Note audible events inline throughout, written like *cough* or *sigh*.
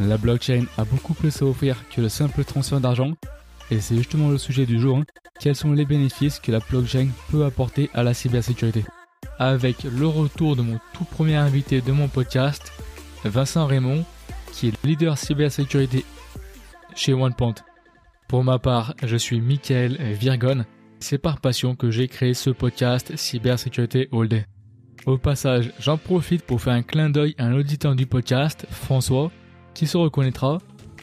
La blockchain a beaucoup plus à offrir que le simple transfert d'argent, et c'est justement le sujet du jour. hein. Quels sont les bénéfices que la blockchain peut apporter à la cybersécurité? Avec le retour de mon tout premier invité de mon podcast, Vincent Raymond, qui est leader cybersécurité chez OnePoint. Pour ma part, je suis Michael Virgon. C'est par passion que j'ai créé ce podcast Cybersécurité All Day. Au passage, j'en profite pour faire un clin d'œil à un auditeur du podcast, François, qui se reconnaîtra,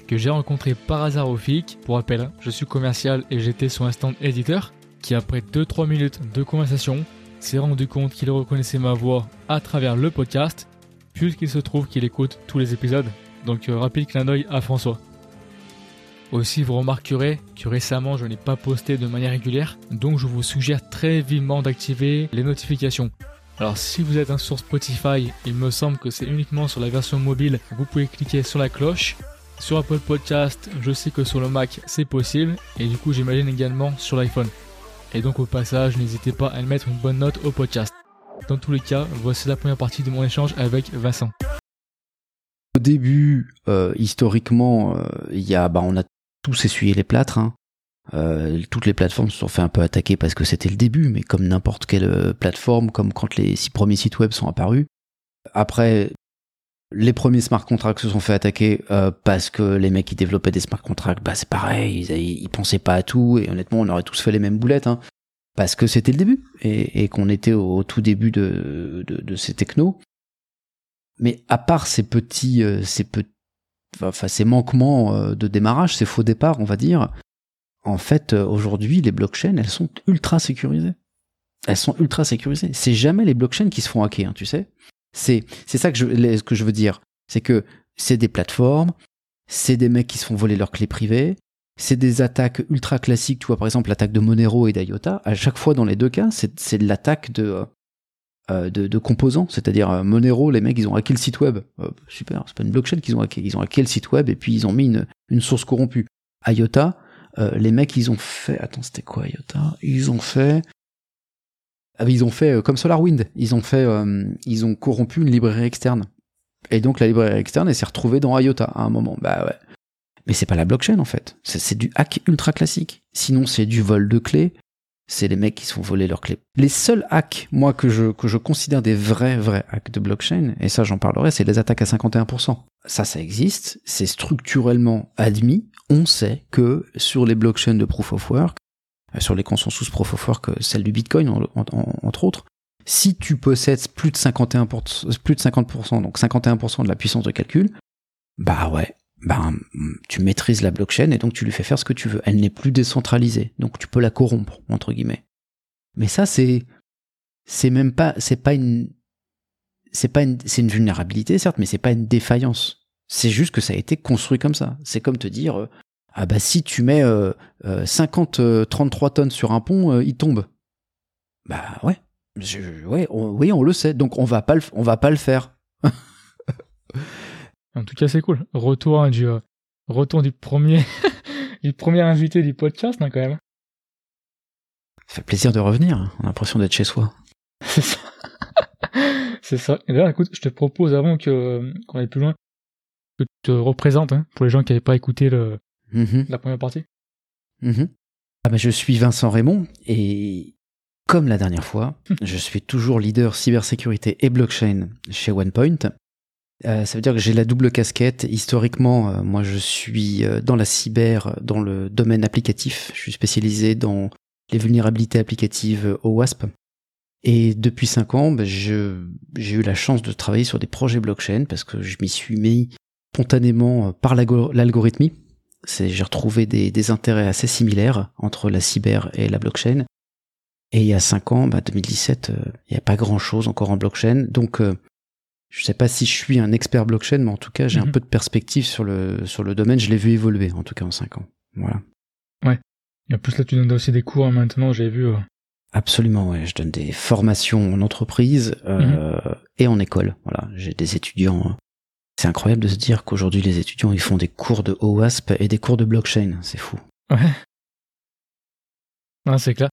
que j'ai rencontré par hasard au FIC. Pour rappel, je suis commercial et j'étais son instant éditeur, qui après 2-3 minutes de conversation, s'est rendu compte qu'il reconnaissait ma voix à travers le podcast, puisqu'il se trouve qu'il écoute tous les épisodes. Donc euh, rapide clin d'œil à François. Aussi, vous remarquerez que récemment, je n'ai pas posté de manière régulière, donc je vous suggère très vivement d'activer les notifications. Alors, si vous êtes sur Spotify, il me semble que c'est uniquement sur la version mobile, vous pouvez cliquer sur la cloche. Sur Apple Podcast, je sais que sur le Mac, c'est possible, et du coup, j'imagine également sur l'iPhone. Et donc, au passage, n'hésitez pas à mettre une bonne note au podcast. Dans tous les cas, voici la première partie de mon échange avec Vincent. Au début, euh, historiquement, euh, il y a, bah, on a tous essuyé les plâtres. Hein. Euh, toutes les plateformes se sont fait un peu attaquer parce que c'était le début, mais comme n'importe quelle euh, plateforme, comme quand les six premiers sites web sont apparus. Après, les premiers smart contracts se sont fait attaquer euh, parce que les mecs qui développaient des smart contracts, bah c'est pareil, ils, ils pensaient pas à tout et honnêtement, on aurait tous fait les mêmes boulettes, hein, parce que c'était le début et, et qu'on était au, tout début de, de, de ces technos. Mais à part ces petits, euh, ces petits, enfin ces manquements euh, de démarrage, ces faux départs, on va dire, en fait, euh, aujourd'hui, les blockchains, elles sont ultra sécurisées. Elles sont ultra sécurisées. C'est jamais les blockchains qui se font hacker, hein, tu sais. C'est ça que je que je veux dire, c'est que c'est des plateformes, c'est des mecs qui se font voler leurs clés privées, c'est des attaques ultra classiques, tu vois par exemple l'attaque de Monero et d'IOTA, à chaque fois dans les deux cas, c'est de l'attaque de, euh, de composants, c'est-à-dire euh, Monero, les mecs ils ont hacké le site web. Euh, super, c'est pas une blockchain qu'ils ont hacké, ils ont hacké le site web et puis ils ont mis une source corrompue. IOTA, euh, les mecs ils ont fait attends, c'était quoi IOTA? Ils ont fait ah, ils ont fait euh, comme SolarWind, ils ont fait, euh, ils ont corrompu une librairie externe. Et donc la librairie externe, elle s'est retrouvée dans IOTA à un moment. Bah ouais. Mais c'est pas la blockchain en fait. C'est du hack ultra classique. Sinon c'est du vol de clés. C'est les mecs qui se font voler leurs clés. Les seuls hacks, moi, que je, que je considère des vrais, vrais hacks de blockchain, et ça j'en parlerai, c'est les attaques à 51%. Ça, ça existe, c'est structurellement admis. On sait que sur les blockchains de proof of work, sur les consensus proof of work, celle du Bitcoin en, en, entre autres, si tu possèdes plus de 51%, plus de 50%, donc 51% de la puissance de calcul, bah ouais, bah tu maîtrises la blockchain et donc tu lui fais faire ce que tu veux. Elle n'est plus décentralisée, donc tu peux la corrompre entre guillemets. Mais ça c'est c'est même pas c'est pas une c'est pas une c'est une vulnérabilité certes, mais c'est pas une défaillance. C'est juste que ça a été construit comme ça. C'est comme te dire euh, ah bah si tu mets euh, euh, 50 euh, 33 tonnes sur un pont, euh, il tombe. Bah ouais. Je, ouais, on, oui, on le sait. Donc on va pas le, on va pas le faire. en tout cas, c'est cool. Retour hein, du retour du premier *laughs* du premier invité du podcast hein, quand même. Ça fait plaisir de revenir. On a l'impression d'être chez soi. C'est ça. *laughs* c'est ça. Et d'ailleurs, écoute, je te propose avant que qu'on aille plus loin que tu te représentes hein, pour les gens qui n'avaient pas écouté le, Mmh. La première partie mmh. ah bah Je suis Vincent Raymond et comme la dernière fois, je suis toujours leader cybersécurité et blockchain chez OnePoint. Euh, ça veut dire que j'ai la double casquette. Historiquement, euh, moi je suis euh, dans la cyber, dans le domaine applicatif. Je suis spécialisé dans les vulnérabilités applicatives au WASP. Et depuis cinq ans, bah, j'ai eu la chance de travailler sur des projets blockchain parce que je m'y suis mis spontanément par l'algorithmie j'ai retrouvé des, des, intérêts assez similaires entre la cyber et la blockchain. Et il y a 5 ans, bah 2017, euh, il n'y a pas grand-chose encore en blockchain. Donc, euh, je sais pas si je suis un expert blockchain, mais en tout cas, j'ai mm -hmm. un peu de perspective sur le, sur le domaine. Je l'ai vu évoluer, en tout cas en 5 ans. Voilà. Ouais. Et en plus, là, tu donnes aussi des cours hein, maintenant, j'ai vu. Euh... Absolument, ouais. Je donne des formations en entreprise mm -hmm. et en école. Voilà. J'ai des étudiants c'est incroyable de se dire qu'aujourd'hui les étudiants ils font des cours de OWASP et des cours de blockchain, c'est fou. Ouais. Ah, c'est clair.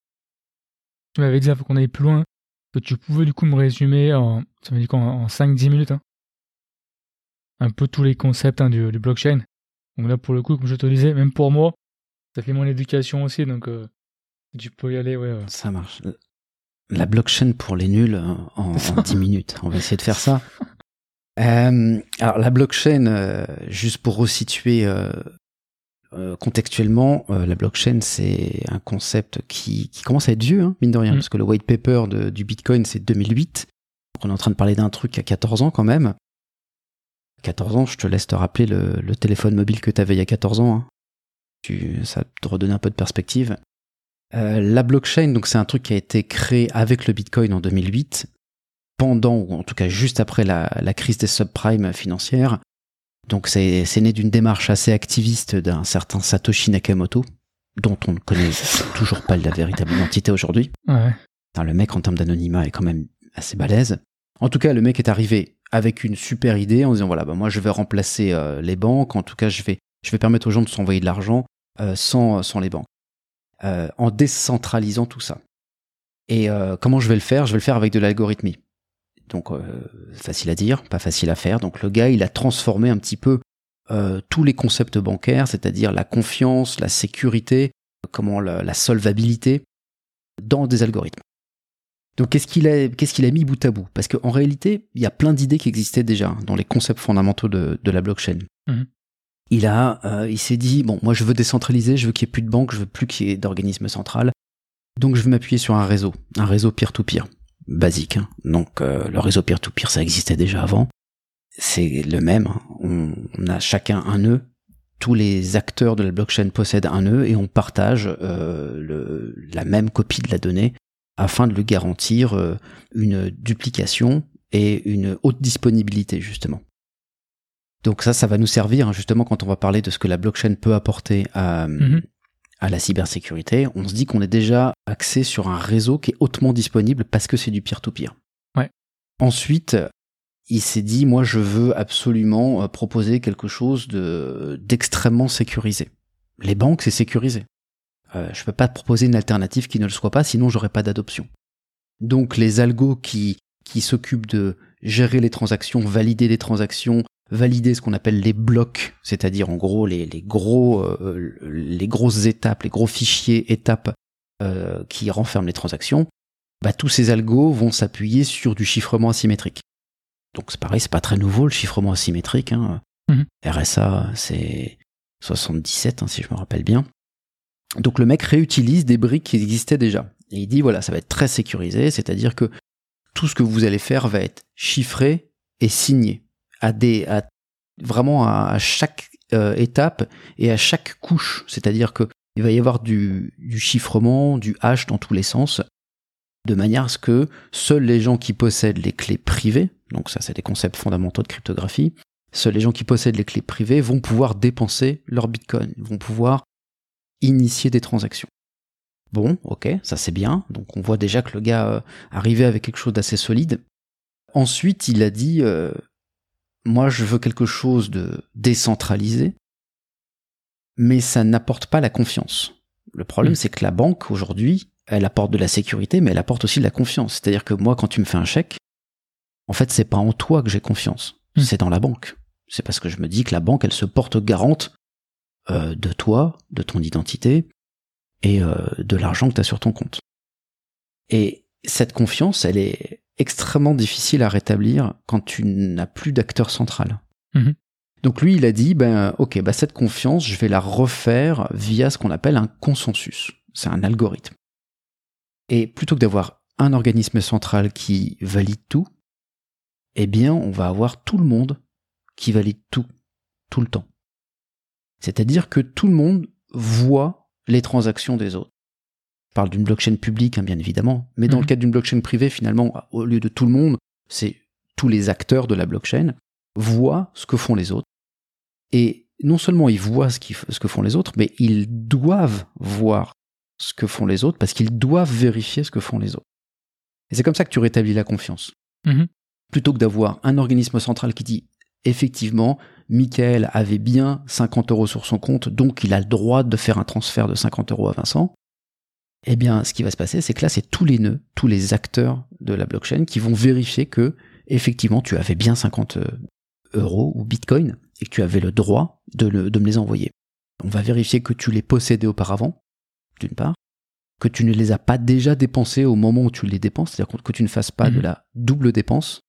Tu m'avais dit, avant qu'on aille plus loin, que tu pouvais du coup me résumer en, ça quoi, en 5-10 minutes, hein un peu tous les concepts hein, du, blockchain. Donc là, pour le coup, comme je te disais, même pour moi, ça fait mon éducation aussi, donc euh, tu peux y aller, ouais. Ça marche. La blockchain pour les nuls euh, en, *laughs* en 10 minutes. On va essayer de faire ça. *laughs* Euh, alors la blockchain, juste pour resituer contextuellement, la blockchain c'est un concept qui, qui, commence à être vieux, hein, mine de rien, mm. parce que le white paper de, du Bitcoin c'est 2008. on est en train de parler d'un truc à 14 ans quand même. 14 ans, je te laisse te rappeler le, téléphone mobile que tu avais il y a 14 ans. Hein. Tu, ça te redonne un peu de perspective. Euh, la blockchain, donc c'est un truc qui a été créé avec le Bitcoin en 2008, pendant ou en tout cas juste après la, crise des subprimes financières. Donc c'est né d'une démarche assez activiste d'un certain Satoshi Nakamoto, dont on ne connaît *laughs* toujours pas la véritable identité aujourd'hui. Ouais. le mec en termes d'anonymat est quand même assez balèze. En tout cas, le mec est arrivé avec une super idée en disant voilà, bah moi je vais remplacer euh, les banques, en tout cas je vais, je vais permettre aux gens de s'envoyer de l'argent euh, sans, sans les banques, euh, en décentralisant tout ça. Et comment je vais le faire? Je vais le faire avec de l'algorithmie. Donc facile à dire, pas facile à faire. Donc le gars, il a transformé un petit peu tous les concepts bancaires, c'est-à-dire la confiance, la sécurité, comment la solvabilité, dans des algorithmes. Donc qu'est-ce qu'il a, qu'est-ce qu'il a mis bout à bout? Parce qu'en réalité, il y a plein d'idées qui existaient déjà dans les concepts fondamentaux de, la blockchain. Mhm. Il a, euh, il s'est dit bon, moi je veux décentraliser, je veux qu'il n'y ait plus de banques, je veux plus qu'il y ait d'organismes central, donc je vais m'appuyer sur un réseau, un réseau peer-to-peer, basique. Hein. Donc euh, le réseau peer-to-peer, ça existait déjà avant. C'est le même. Hein. On, a chacun un nœud. Tous les acteurs de la blockchain possèdent un nœud et on partage euh, la même copie de la donnée afin de lui garantir euh, une duplication et une haute disponibilité justement. Donc ça, ça va nous servir hein, justement quand on va parler de ce que la blockchain peut apporter à, mhm. À la cybersécurité. On se dit qu'on est déjà axé sur un réseau qui est hautement disponible parce que c'est du peer-to-peer. Ouais. Ensuite, il s'est dit, moi, je veux absolument euh, proposer quelque chose de d'extrêmement sécurisé. Les banques, c'est sécurisé. Euh, je peux pas te proposer une alternative qui ne le soit pas, sinon j'aurais pas d'adoption. Donc les algos qui, qui s'occupent de gérer les transactions, valider les transactions, valider ce qu'on appelle les blocs, c'est-à-dire en gros les, les gros euh, les grosses étapes, les gros fichiers étapes euh, qui renferment les transactions, bah tous ces algos vont s'appuyer sur du chiffrement asymétrique. Donc c'est pareil, c'est pas très nouveau le chiffrement asymétrique. Hein. Mhm. RSA c'est 77 hein, si je me rappelle bien. Donc le mec réutilise des briques qui existaient déjà. Et il dit voilà, ça va être très sécurisé, c'est-à-dire que tout ce que vous allez faire va être chiffré et signé à des à, vraiment à, chaque euh, étape et à chaque couche, c'est-à-dire que il va y avoir du, du chiffrement, du hash dans tous les sens, de manière à ce que seuls les gens qui possèdent les clés privées, donc ça c'est des concepts fondamentaux de cryptographie, seuls les gens qui possèdent les clés privées vont pouvoir dépenser leur bitcoin, vont pouvoir initier des transactions. Bon, ok, ça c'est bien. Donc on voit déjà que le gars euh, arrivait avec quelque chose d'assez solide. Ensuite, il a dit, euh, moi je veux quelque chose de décentralisé, mais ça n'apporte pas la confiance. Le problème, mm. c'est que la banque aujourd'hui, elle apporte de la sécurité, mais elle apporte aussi de la confiance. C'est-à-dire que moi, quand tu me fais un chèque, en fait, c'est pas en toi que j'ai confiance, mm. c'est dans la banque. C'est parce que je me dis que la banque, elle se porte garante euh, de toi, de ton identité et euh, de l'argent que tu as sur ton compte. Et cette confiance, elle est extrêmement difficile à rétablir quand tu n'as plus d'acteur central. Mhm. Donc lui, il a dit, ben ok, bah cette confiance, je vais la refaire via ce qu'on appelle un consensus. C'est un algorithme. Et plutôt que d'avoir un organisme central qui valide tout, eh bien, on va avoir tout le monde qui valide tout, tout le temps. C'est-à-dire que tout le monde voit les transactions des autres. Je parle d'une blockchain publique, hein, bien évidemment, mais dans le mhm. cadre d'une blockchain privée, finalement, au lieu de tout le monde, c'est tous les acteurs de la blockchain voient ce que font les autres. Et non seulement ils voient ce, ce que font les autres, mais ils doivent voir ce que font les autres parce qu'ils doivent vérifier ce que font les autres. Et c'est comme ça que tu rétablis la confiance. Mhm. Plutôt que d'avoir un organisme central qui dit effectivement, Michael avait bien 50 euros sur son compte, donc il a le droit de faire un transfert de 50 euros à Vincent. Eh bien, ce qui va se passer, c'est que là, c'est tous les nœuds, tous les acteurs de la blockchain qui vont vérifier que, effectivement, tu avais bien 50 euh, euros ou bitcoin et que tu avais le droit de, de me les envoyer. On va vérifier que tu les possédais auparavant, d'une part, que tu ne les as pas déjà dépensés au moment où tu les dépenses, c'est-à-dire que tu ne fasses pas de Mhm. la double dépense,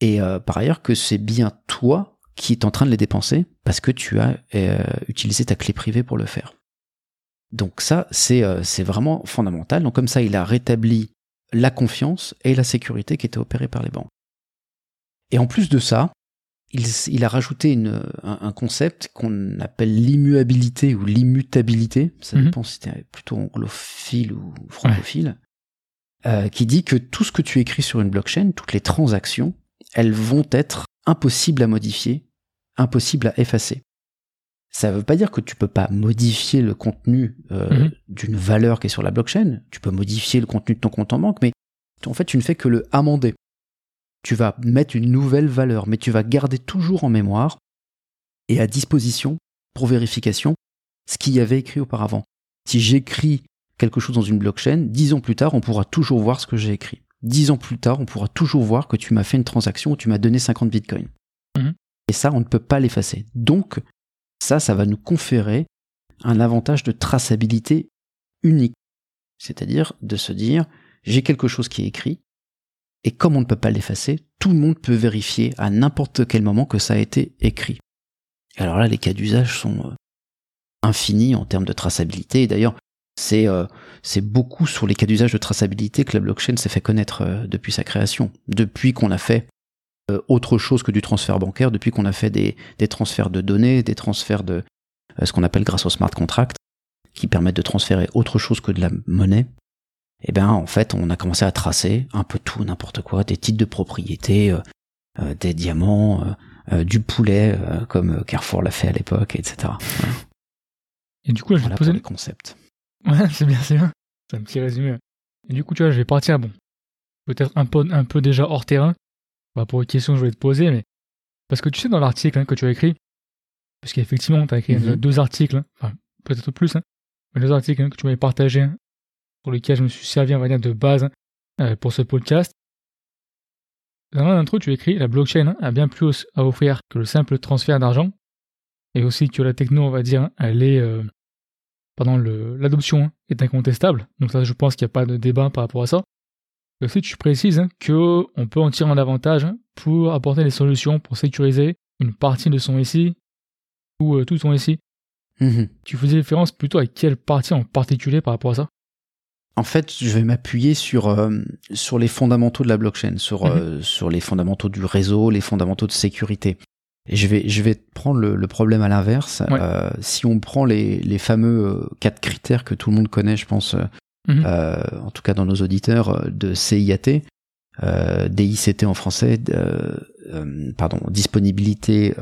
et euh, par ailleurs que c'est bien toi qui es en train de les dépenser parce que tu as euh, utilisé ta clé privée pour le faire. Donc ça, c'est euh, c'est vraiment fondamental. Donc comme ça, il a rétabli la confiance et la sécurité qui étaient opérées par les banques. Et en plus de ça, il, il a rajouté une, un, un concept qu'on appelle l'immuabilité ou l'immutabilité, ça Mhm. dépend si c'était plutôt anglophile ou francophile, euh, qui dit que tout ce que tu écris sur une blockchain, toutes les transactions, elles vont être impossibles à modifier, impossibles à effacer. Ça ne veut pas dire que tu peux pas modifier le contenu euh, Mhm. d'une valeur qui est sur la blockchain. Tu peux modifier le contenu de ton compte en banque, mais en fait, tu ne fais que le amender. Tu vas mettre une nouvelle valeur, mais tu vas garder toujours en mémoire et à disposition pour vérification ce qu'il y avait écrit auparavant. Si j'écris quelque chose dans une blockchain, dix ans plus tard, on pourra toujours voir ce que j'ai écrit. Dix ans plus tard, on pourra toujours voir que tu m'as fait une transaction où tu m'as donné 50 bitcoins. Mhm. Et ça, on ne peut pas l'effacer. Donc, ça, ça va nous conférer un avantage de traçabilité unique. C'est-à-dire de se dire, j'ai quelque chose qui est écrit, et comme on ne peut pas l'effacer, tout le monde peut vérifier à n'importe quel moment que ça a été écrit. Alors là, les cas d'usage sont euh, infinis en termes de traçabilité. Et d'ailleurs, c'est euh, c'est beaucoup sur les cas d'usage de traçabilité que la blockchain s'est fait connaître euh, depuis sa création. Depuis qu'on a fait euh, autre chose que du transfert bancaire, depuis qu'on a fait des, des transferts de données, des transferts de euh, ce qu'on appelle grâce au smart contract, qui permettent de transférer autre chose que de la monnaie, eh bien en fait on a commencé à tracer un peu tout, n'importe quoi, des titres de propriété, euh, des diamants, du poulet, comme Carrefour l'a fait à l'époque, etc. Et du coup, là, je vais te poser les concepts. Ouais, c'est bien, c'est bien. C'est un petit résumé. Et du coup, tu vois, je vais partir, bon, peut-être un peu, un peu déjà hors terrain, pas pour une question que je voulais te poser, mais parce que tu sais, dans l'article hein, que tu as écrit, parce qu'effectivement, tu as écrit Mhm. deux articles, hein, enfin, peut-être plus, hein, mais deux articles hein, que tu m'avais partagés, hein, pour lesquels je me suis servi, on va dire, de base hein, euh, pour ce podcast. Dans eux, tu écris La blockchain hein, a bien plus à offrir que le simple transfert d'argent, et aussi que la techno, on va dire, hein, elle est. euh, pardon, l'adoption hein, est incontestable. Donc ça, je pense qu'il n'y a pas de débat par rapport à ça. Tu précises hein, que on peut en tirer un avantage hein, pour apporter des solutions pour sécuriser une partie de son SI ou euh, tout son SI. Mhm. Tu faisais référence plutôt à quelle partie en particulier par rapport à ça? En fait, je vais m'appuyer sur euh, sur les fondamentaux de la blockchain, sur euh, sur les fondamentaux du réseau, les fondamentaux de sécurité. Et je vais je vais prendre le, le problème à l'inverse. Ouais. Euh, si on prend les les fameux quatre critères que tout le monde connaît, je pense, Mhm. euh, en tout cas dans nos auditeurs euh, de CIAT, euh, DICT en français, pardon, disponibilité,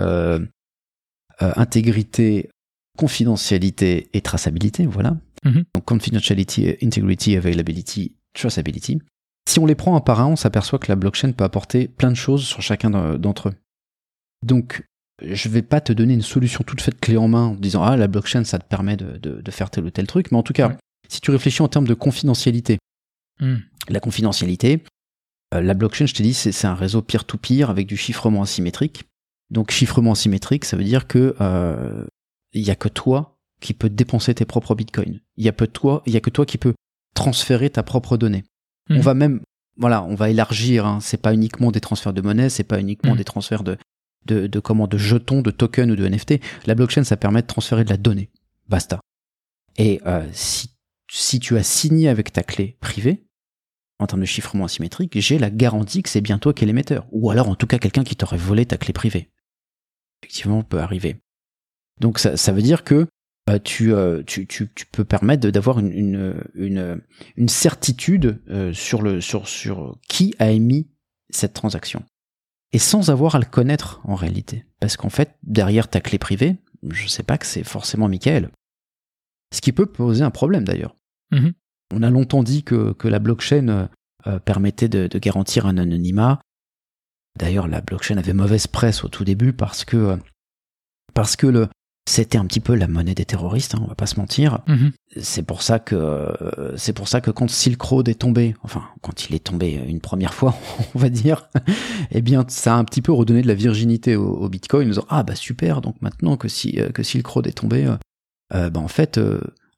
intégrité, confidentialité et traçabilité, voilà. Mhm. Donc confidentiality, integrity, availability, traceability. Si on les prend un par un, on s'aperçoit que la blockchain peut apporter plein de choses sur chacun d'en- d'entre eux. Donc, je vais pas te donner une solution toute faite clé en main en disant ah la blockchain ça te permet de, de- de faire tel ou tel truc, mais en tout cas, Ouais. Si tu réfléchis en termes de confidentialité, Mhm. la confidentialité, euh, la blockchain, je t'ai dit, c'est un réseau peer-to-peer avec du chiffrement asymétrique. Donc chiffrement asymétrique, ça veut dire que euh, il y a que toi qui peux dépenser tes propres bitcoins. Il y a peu de toi, il y a que toi qui peux transférer ta propre donnée. On Mhm. va même, voilà, on va élargir. Hein, c'est pas uniquement des transferts de monnaie, c'est pas uniquement Mhm. des transferts de de, de comment de jetons, de tokens ou de NFT. La blockchain, ça permet de transférer de la donnée. Basta. Et euh, si si tu as signé avec ta clé privée, en termes de chiffrement asymétrique, j'ai la garantie que c'est bien toi qui es l'émetteur. Ou alors, en tout cas, quelqu'un qui t'aurait volé ta clé privée. Effectivement, peut arriver. Donc, ça, ça veut dire que euh, tu, euh, tu, tu, tu peux permettre d'avoir une, une, une, certitude euh, sur, le, sur, sur qui a émis cette transaction. Et sans avoir à le connaître en réalité. Parce qu'en fait, derrière ta clé privée, je sais pas que c'est forcément Michael. Ce qui peut poser un problème d'ailleurs. Mhm. On a longtemps dit que, que la blockchain euh, euh, permettait de, de garantir un anonymat. D'ailleurs, la blockchain avait mauvaise presse au tout début parce que, euh, parce que le, c'était un petit peu la monnaie des terroristes, hein, on va pas se mentir. Mhm. C'est pour ça que c'est pour ça que quand Silk Road est tombé, enfin quand il est tombé une première fois, *laughs* on va dire, eh bien ça a un petit peu redonné de la virginité au, Bitcoin, en disant ah bah super, donc maintenant que si que Silk Road est tombé, euh, bah en fait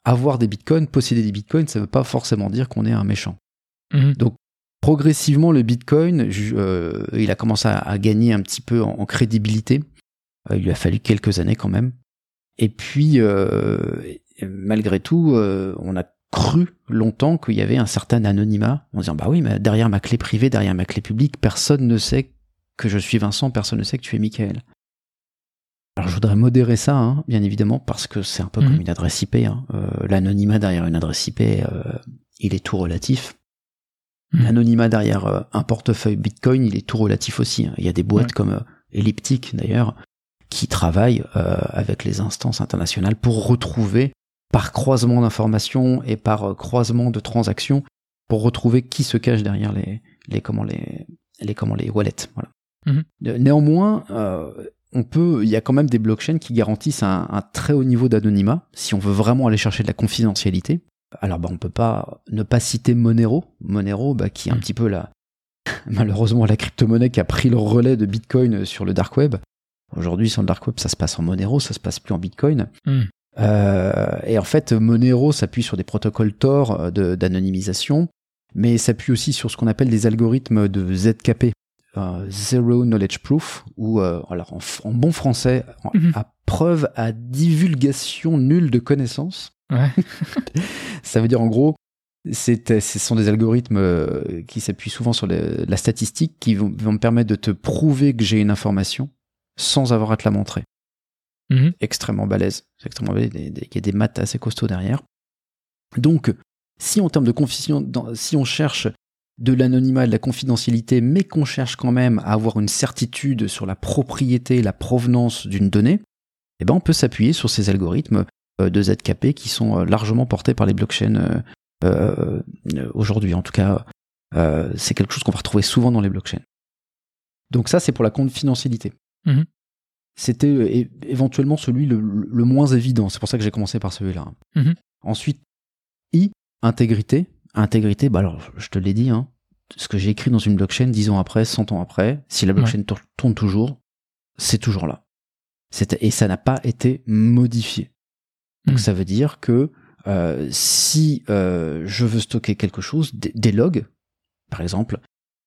avoir des bitcoins, posséder des bitcoins, ça veut pas forcément dire qu'on est un méchant. Mhm. Donc progressivement le bitcoin, euh, il a commencé à, gagner un petit peu en, crédibilité. Euh, il lui a fallu quelques années quand même. Et puis euh, malgré tout, on a cru longtemps qu'il y avait un certain anonymat en disant bah oui mais derrière ma clé privée, derrière ma clé publique, personne ne sait que je suis Vincent, personne ne sait que tu es Michael. Alors je voudrais modérer ça, hein, bien évidemment, parce que c'est un peu comme Mhm. une adresse IP. hein. Euh, L'anonymat derrière une adresse IP, euh, il est tout relatif. Mhm. L'anonymat derrière euh, un portefeuille Bitcoin, il est tout relatif aussi. hein. Il y a des boîtes Ouais. comme Elliptic d'ailleurs, qui travaillent avec les instances internationales pour retrouver, par croisement d'informations et par croisement de transactions, pour retrouver qui se cache derrière les, les comment les, les comment les wallets. Voilà. Mhm. Néanmoins, on peut, il y a quand même des blockchains qui garantissent un, un très haut niveau d'anonymat si on veut vraiment aller chercher de la confidentialité. Alors bah on peut pas ne pas citer Monero, Monero bah, qui est un Mm. petit peu la *laughs* malheureusement la crypto-monnaie qui a pris le relais de Bitcoin sur le dark web. Aujourd'hui sur le dark web ça se passe en Monero, ça se passe plus en Bitcoin. Mm. Euh, et en fait Monero s'appuie sur des protocoles Tor euh, d'anonymisation, mais s'appuie aussi sur ce qu'on appelle des algorithmes de ZKP, euh, Zero Knowledge Proof, ou euh, alors en, bon français, en- Mhm. à preuve à divulgation nulle de connaissances. Ouais. *laughs* Ça veut dire en gros, c'est, ce sont des algorithmes euh, qui s'appuient souvent sur les- la statistique qui vont, vont me permettre de te prouver que j'ai une information sans avoir à te la montrer. Mhm. Extrêmement balèze. Extrêmement balèze. Il y a des- maths assez costauds derrière. Donc, si en termes de confusion, si on cherche de l'anonymat et de la confidentialité, mais qu'on cherche quand même à avoir une certitude sur la propriété, la provenance d'une donnée, eh ben on peut s'appuyer sur ces algorithmes euh, de ZKP qui sont euh, largement portés par les blockchains euh, aujourd'hui. En tout cas, euh, c'est quelque chose qu'on va retrouver souvent dans les blockchains. Donc ça, c'est pour la confidentialité. Mhm. C'était éventuellement celui le, le moins évident. C'est pour ça que j'ai commencé par celui-là. Mhm. Ensuite, I, intégrité. Intégrité, bah alors, je te l'ai dit, hein, ce que j'ai écrit dans une blockchain dix ans après, 100 ans après, si la blockchain tour- tourne toujours, c'est toujours là. Et ça n'a pas été modifié. Donc Mhm. ça veut dire que euh, si euh, je veux stocker quelque chose, des, des logs, par exemple,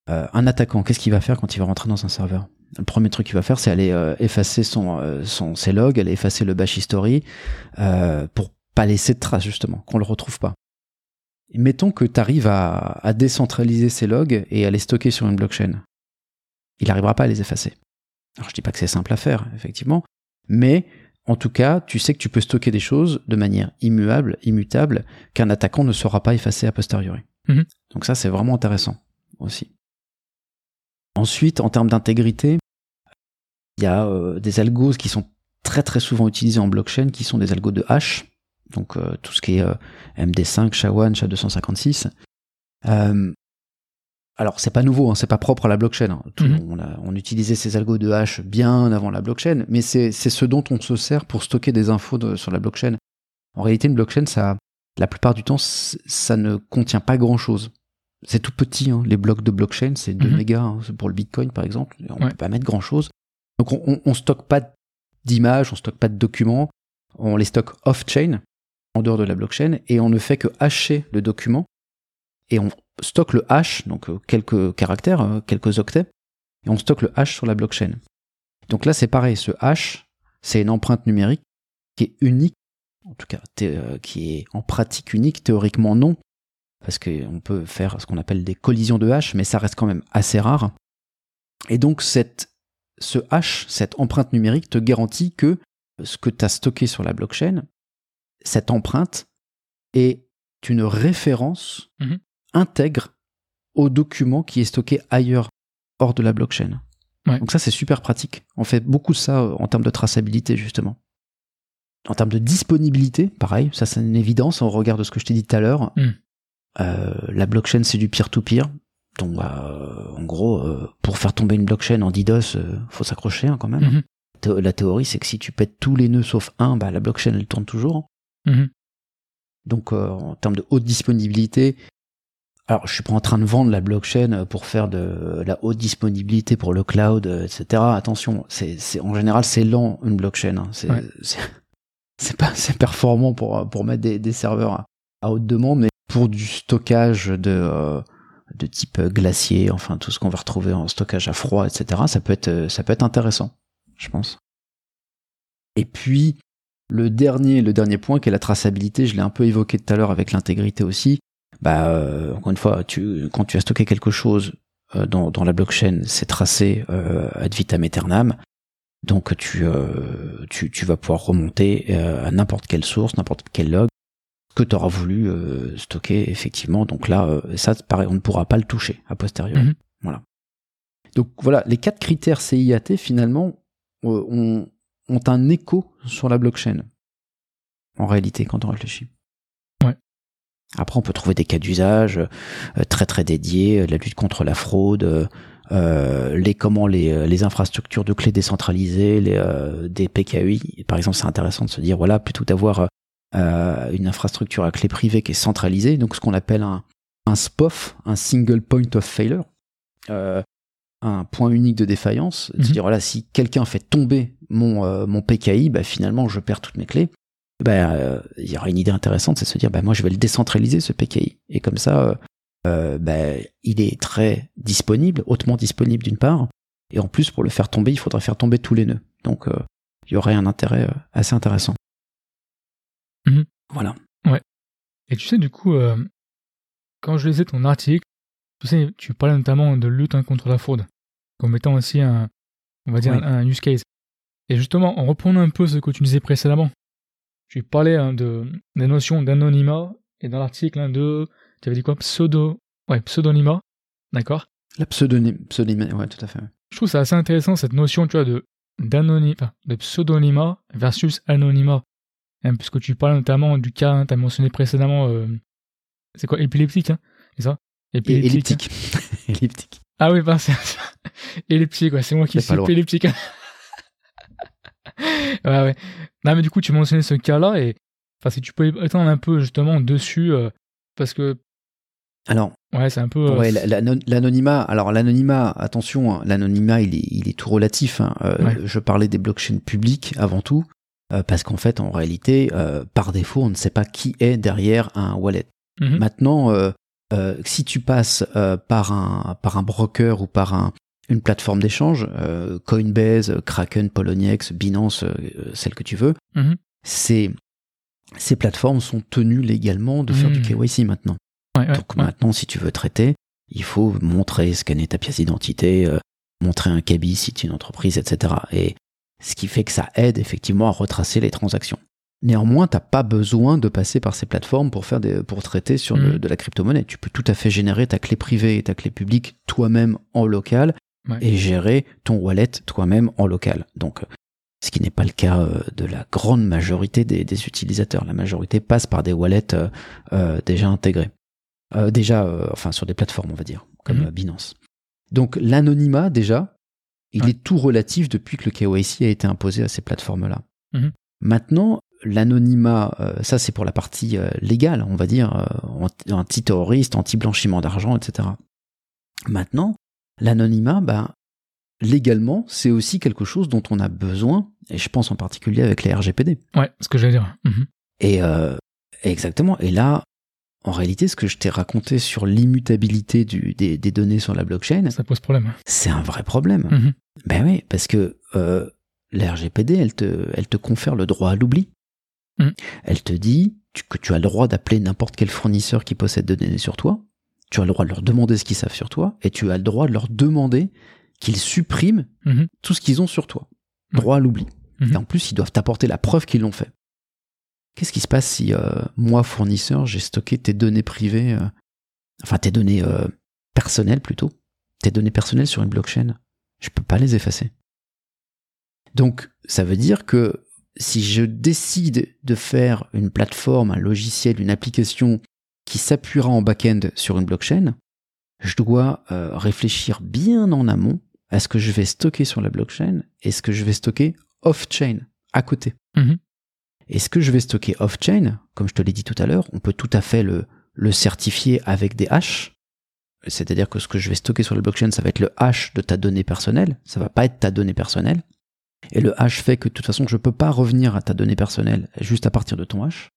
euh, un attaquant, qu'est-ce qu'il va faire quand il va rentrer dans un serveur? Le premier truc qu'il va faire, c'est aller euh, effacer son, euh, son, ses logs, aller effacer le bash history euh, pour pas laisser de traces justement, qu'on le retrouve pas. Et mettons que tu arrives à, à décentraliser ces logs et à les stocker sur une blockchain. Il n'arrivera pas à les effacer. Alors je dis pas que c'est simple à faire, effectivement, mais en tout cas, tu sais que tu peux stocker des choses de manière immuable, immutable, qu'un attaquant ne saura pas effacer a posteriori. Mhm. Donc ça, c'est vraiment intéressant aussi. Ensuite, en termes d'intégrité, il y a euh, des algos qui sont très très souvent utilisés en blockchain, qui sont des algos de hash, donc euh, tout ce qui est euh, MD5, SHA-1, SHA-256. Euh, alors c'est pas nouveau, hein, c'est pas propre à la blockchain. hein. Tout- Mhm. on, a- on utilisait ces algos de hash bien avant la blockchain, mais c'est ce dont on se sert pour stocker des infos de- sur la blockchain. En réalité, une blockchain, ça, la plupart du temps, ça ne contient pas grand-chose. C'est tout petit, hein, les blocs de blockchain, c'est 2 Mhm. mégas hein, pour le Bitcoin par exemple. On Ouais. peut pas mettre grand-chose. Donc on, on stocke pas d'images, on stocke pas de documents, on les stocke off-chain, en dehors de la blockchain, et on ne fait que hacher le document, et on stocke le hash, donc euh, quelques caractères, euh, quelques octets, et on stocke le hash sur la blockchain. Donc là c'est pareil, ce hash, c'est une empreinte numérique qui est unique, en tout cas euh, qui est en pratique unique, théoriquement non, parce qu'on peut faire ce qu'on appelle des collisions de hash, mais ça reste quand même assez rare. Et donc ce hash, cette empreinte numérique te garantit que ce que tu as stocké sur la blockchain, cette empreinte est une référence Mhm. intègre au document qui est stocké ailleurs, hors de la blockchain. Ouais. Donc ça, c'est super pratique. On fait beaucoup de ça euh, en termes de traçabilité, justement. En termes de disponibilité, pareil, ça c'est une évidence au regard de ce que je t'ai dit tout à l'heure. Mm. Euh, la blockchain, c'est du peer-to-peer. Donc, bah, euh, en gros, euh, pour faire tomber une blockchain en DDoS, faut s'accrocher hein, quand même. Mhm. la théorie, c'est que si tu pètes tous les nœuds sauf un, bah, la blockchain, elle tourne toujours. Mhm. Donc, euh, en termes de haute disponibilité, alors je suis pas en train de vendre la blockchain pour faire de la haute disponibilité pour le cloud, etc. Attention, c'est, en général c'est lent une blockchain. hein. C'est, Ouais. *laughs* pas c'est performant pour pour mettre des, des serveurs à, à haute demande, mais pour du stockage de euh, de type glacier, enfin tout ce qu'on va retrouver en stockage à froid, etc. Ça peut être ça peut être intéressant, je pense. Et puis le dernier le dernier point qui est la traçabilité, je l'ai un peu évoqué tout à l'heure avec l'intégrité aussi. Bah euh, encore une fois, tu quand tu as stocké quelque chose euh, dans dans la blockchain, c'est tracé euh, ad vitam aeternam. Donc tu, euh, tu, tu vas pouvoir remonter euh, à n'importe quelle source, n'importe quel log que tu auras voulu euh, stocker effectivement. Donc là, euh, ça, pareil, on ne pourra pas le toucher a posteriori. Mhm. Voilà. Donc voilà, les quatre critères CIAT finalement euh, ont, un écho sur la blockchain. En réalité, quand on réfléchit. Ouais. Après, on peut trouver des cas d'usage euh, très très dédiés, euh, la lutte contre la fraude, euh, les comment les, les infrastructures de clés décentralisées, les, euh, des PKI. Par exemple, c'est intéressant de se dire voilà, plutôt d'avoir euh, une infrastructure à clé privée qui est centralisée, donc ce qu'on appelle un, un SPOF, un single point of failure, euh, un point unique de défaillance. de se Mhm. dire voilà, si quelqu'un fait tomber mon euh, mon PKI, bah finalement je perds toutes mes clés. Bah, euh, il y aura une idée intéressante, c'est de se dire bah moi je vais le décentraliser ce PKI et comme ça euh, bah, il est très disponible, hautement disponible d'une part, et en plus pour le faire tomber, il faudrait faire tomber tous les nœuds. Donc il y aurait un intérêt assez intéressant. Mhm. Voilà. Et tu sais, du coup, quand je lisais ton article, tu sais, tu parlais notamment de lutte hein, contre la fraude, comme étant aussi un, on va dire, Oui. un, un use case. Et justement, en reprenant un peu ce que tu disais précédemment, tu parlais hein, de des notions d'anonymat, et dans l'article hein, de, tu avais dit quoi, pseudo, ouais, pseudonymat, d'accord? La pseudonyme, pseudonyme, ouais, tout à fait. Je trouve ça assez intéressant cette notion, tu vois, de d'anonymat, de pseudonymat versus anonymat. Hein, puisque tu parles notamment du cas, tu as mentionné précédemment, euh, c'est quoi, épileptique, hein, c'est ça? Épileptique. elliptique. *laughs* elliptique. Ah oui, bah, c'est elliptique, ouais, c'est moi qui suis loin. épileptique. *laughs* ouais, ouais. Non, mais du coup, tu mentionnais ce cas-là et, enfin, si tu peux étendre un peu justement dessus, euh, parce que, Alors, ouais, c'est un peu. euh, ouais, la- l'anonymat. Alors, l'anonymat, attention, hein, l'anonymat, il est, il est tout relatif. hein. Euh, Ouais. Je parlais des blockchains publiques avant tout, euh, parce qu'en fait, en réalité, euh, par défaut, on ne sait pas qui est derrière un wallet. mhm, Maintenant, euh, si tu passes euh, par un par un broker ou par un une plateforme d'échange, euh, Coinbase, Kraken, Poloniex, Binance, celle que tu veux, mhm. ces ces plateformes sont tenues légalement de faire du Mhm. KYC maintenant. Ouais, ouais, Donc ouais. maintenant, si tu veux traiter, il faut montrer, scanner ta pièce d'identité, montrer un cabis si tu es une entreprise, etc. Et ce qui fait que ça aide effectivement à retracer les transactions. Néanmoins, t'as pas besoin de passer par ces plateformes pour faire des, pour traiter sur le- Mhm. de la crypto-monnaie. Tu peux tout à fait générer ta clé privée et ta clé publique toi-même en local Ouais. et gérer ton wallet toi-même en local. Donc, ce qui n'est pas le cas euh, de la grande majorité des, des utilisateurs. La majorité passe par des wallets euh, euh, déjà intégrés. Euh, déjà, euh, enfin, sur des plateformes, on va dire, comme euh, Binance. Donc, l'anonymat, déjà, il Ouais. est tout relatif depuis que le KYC a été imposé à ces plateformes-là. Mhm. Maintenant, l'anonymat, euh, ça c'est pour la partie euh, légale, on va dire, euh, anti- anti-terroriste, anti-blanchiment d'argent, etc. Maintenant, l'anonymat, bah, légalement, c'est aussi quelque chose dont on a besoin, et je pense en particulier avec les RGPD. Ouais, ce que j'allais dire. Mhm. Et euh, exactement. Et là, en réalité, ce que je t'ai raconté sur l'immutabilité des, des données sur la blockchain, Ça pose problème. c'est un vrai problème. Mhm. Ben oui, parce que la RGPD, elle te, elle te confère le droit à l'oubli. Mm. Elle te dit que tu as le droit d'appeler n'importe quel fournisseur qui possède de données sur toi. Tu as le droit de leur demander ce qu'ils savent sur toi, et tu as le droit de leur demander qu'ils suppriment Mhm. tout ce qu'ils ont sur toi. Ouais. Droit à l'oubli. Mhm. Et en plus, ils doivent t'apporter la preuve qu'ils l'ont fait. Qu'est-ce qui se passe si euh, moi, fournisseur, j'ai stocké tes données privées, euh, enfin tes données euh, personnelles plutôt, tes données personnelles sur une blockchain? Je peux pas les effacer. Donc, ça veut dire que si je décide de faire une plateforme, un logiciel, une application qui s'appuiera en back-end sur une blockchain, je dois euh, réfléchir bien en amont à ce que je vais stocker sur la blockchain et ce que je vais stocker off-chain, à côté. Mhm. Et ce que je vais stocker off-chain, comme je te l'ai dit tout à l'heure, on peut tout à fait le, le certifier avec des hashes. C'est-à-dire que ce que je vais stocker sur la blockchain, ça va être le hash de ta donnée personnelle. Ça va pas être ta donnée personnelle. Et le hash fait que de toute façon, je peux pas revenir à ta donnée personnelle juste à partir de ton hash.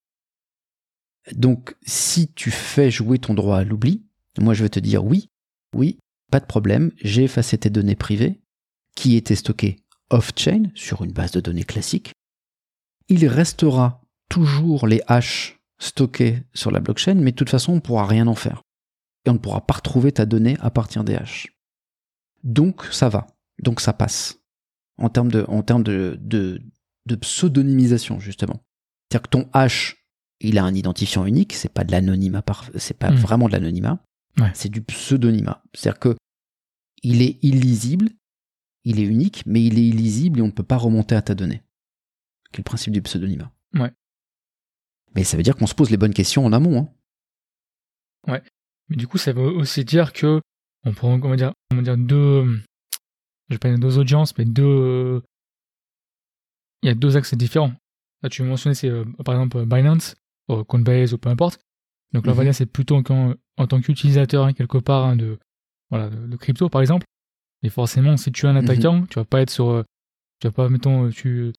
Donc, si tu fais jouer ton droit à l'oubli, moi je vais te dire oui, oui, pas de problème, j'ai effacé tes données privées qui étaient stockées off-chain sur une base de données classique. Il restera toujours les hashes stockés sur la blockchain, mais de toute façon, on ne pourra rien en faire. Et on ne pourra pas retrouver ta donnée à partir des hashes. Donc, ça va. Donc, ça passe. En termes de, en termes de, de, de pseudonymisation, justement. C'est-à-dire que ton hash, il a un identifiant unique, c'est pas de l'anonymat, c'est pas Hmm. vraiment de l'anonymat, Ouais. c'est du pseudonymat. C'est-à-dire que il est illisible, il est unique, mais il est illisible et on ne peut pas remonter à ta donnée. C'est le principe du pseudonymat. Ouais. Mais ça veut dire qu'on se pose les bonnes questions en amont. Hein. Mais du coup, ça veut aussi dire que on prend, va dire, on va dire deux, je vais pas dire deux audiences, mais deux, il y a deux axes différents. Là, tu mentionnais, c'est euh, par exemple Binance, ou Coinbase ou peu importe. Donc là, on va Mhm. dire, c'est plutôt en, en tant qu'utilisateur hein, quelque part hein, de, voilà, de, de crypto, par exemple. Et forcément, si tu es un Mhm. attaquant, tu vas pas être sur, euh, tu vas pas, mettons, tu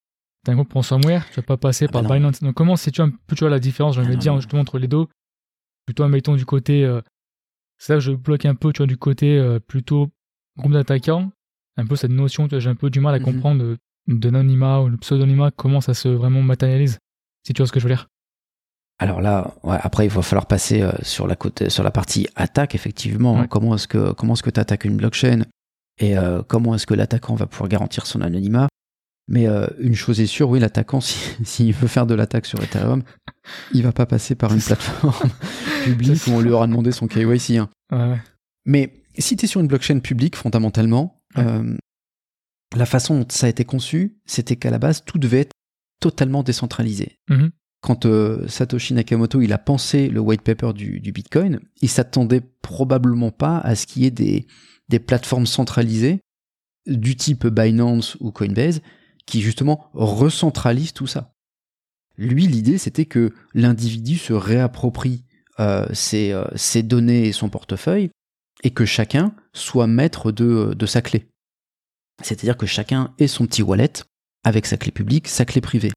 t'as un groupe ransomware, tu vas pas passer Ah par. Binance. Donc comment sais-tu un peu, tu vois, la différence, j'ai Ah envie de non, dire, non. justement, entre les deux? Plutôt, mettons, du côté, euh, c'est là que je bloque un peu, tu vois, du côté euh, plutôt groupe d'attaquants, un peu cette notion, j'ai un peu du mal à Mhm. comprendre de, de l'anonymat ou le pseudonymat, comment ça se vraiment matérialise, si tu vois ce que je veux dire. Alors là, ouais, après, il va falloir passer euh, sur la côté, sur la partie attaque, effectivement. Ouais. hein. Comment est-ce que comment est-ce que tu attaques une blockchain et euh, comment est-ce que l'attaquant va pouvoir garantir son anonymat Mais euh, une chose est sûre, oui, l'attaquant, *laughs* si- s'il veut faire de l'attaque sur Ethereum, il va pas passer par une plateforme *laughs* publique où on lui aura demandé son KYC. hein. Ouais, ouais. Mais si tu es sur une blockchain publique, fondamentalement, Ouais. euh, la façon dont ça a été conçu, c'était qu'à la base, tout devait être totalement décentralisé. Mhm. Quand euh, Satoshi Nakamoto il a pensé le white paper du, du Bitcoin, il s'attendait probablement pas à ce qu'il y ait des, des plateformes centralisées du type Binance ou Coinbase qui justement recentralisent tout ça. Lui, l'idée, c'était que l'individu se réapproprie euh, ses, euh, ses données et son portefeuille et que chacun soit maître de, de sa clé. C'est-à-dire que chacun ait son petit wallet avec sa clé publique, sa clé privée.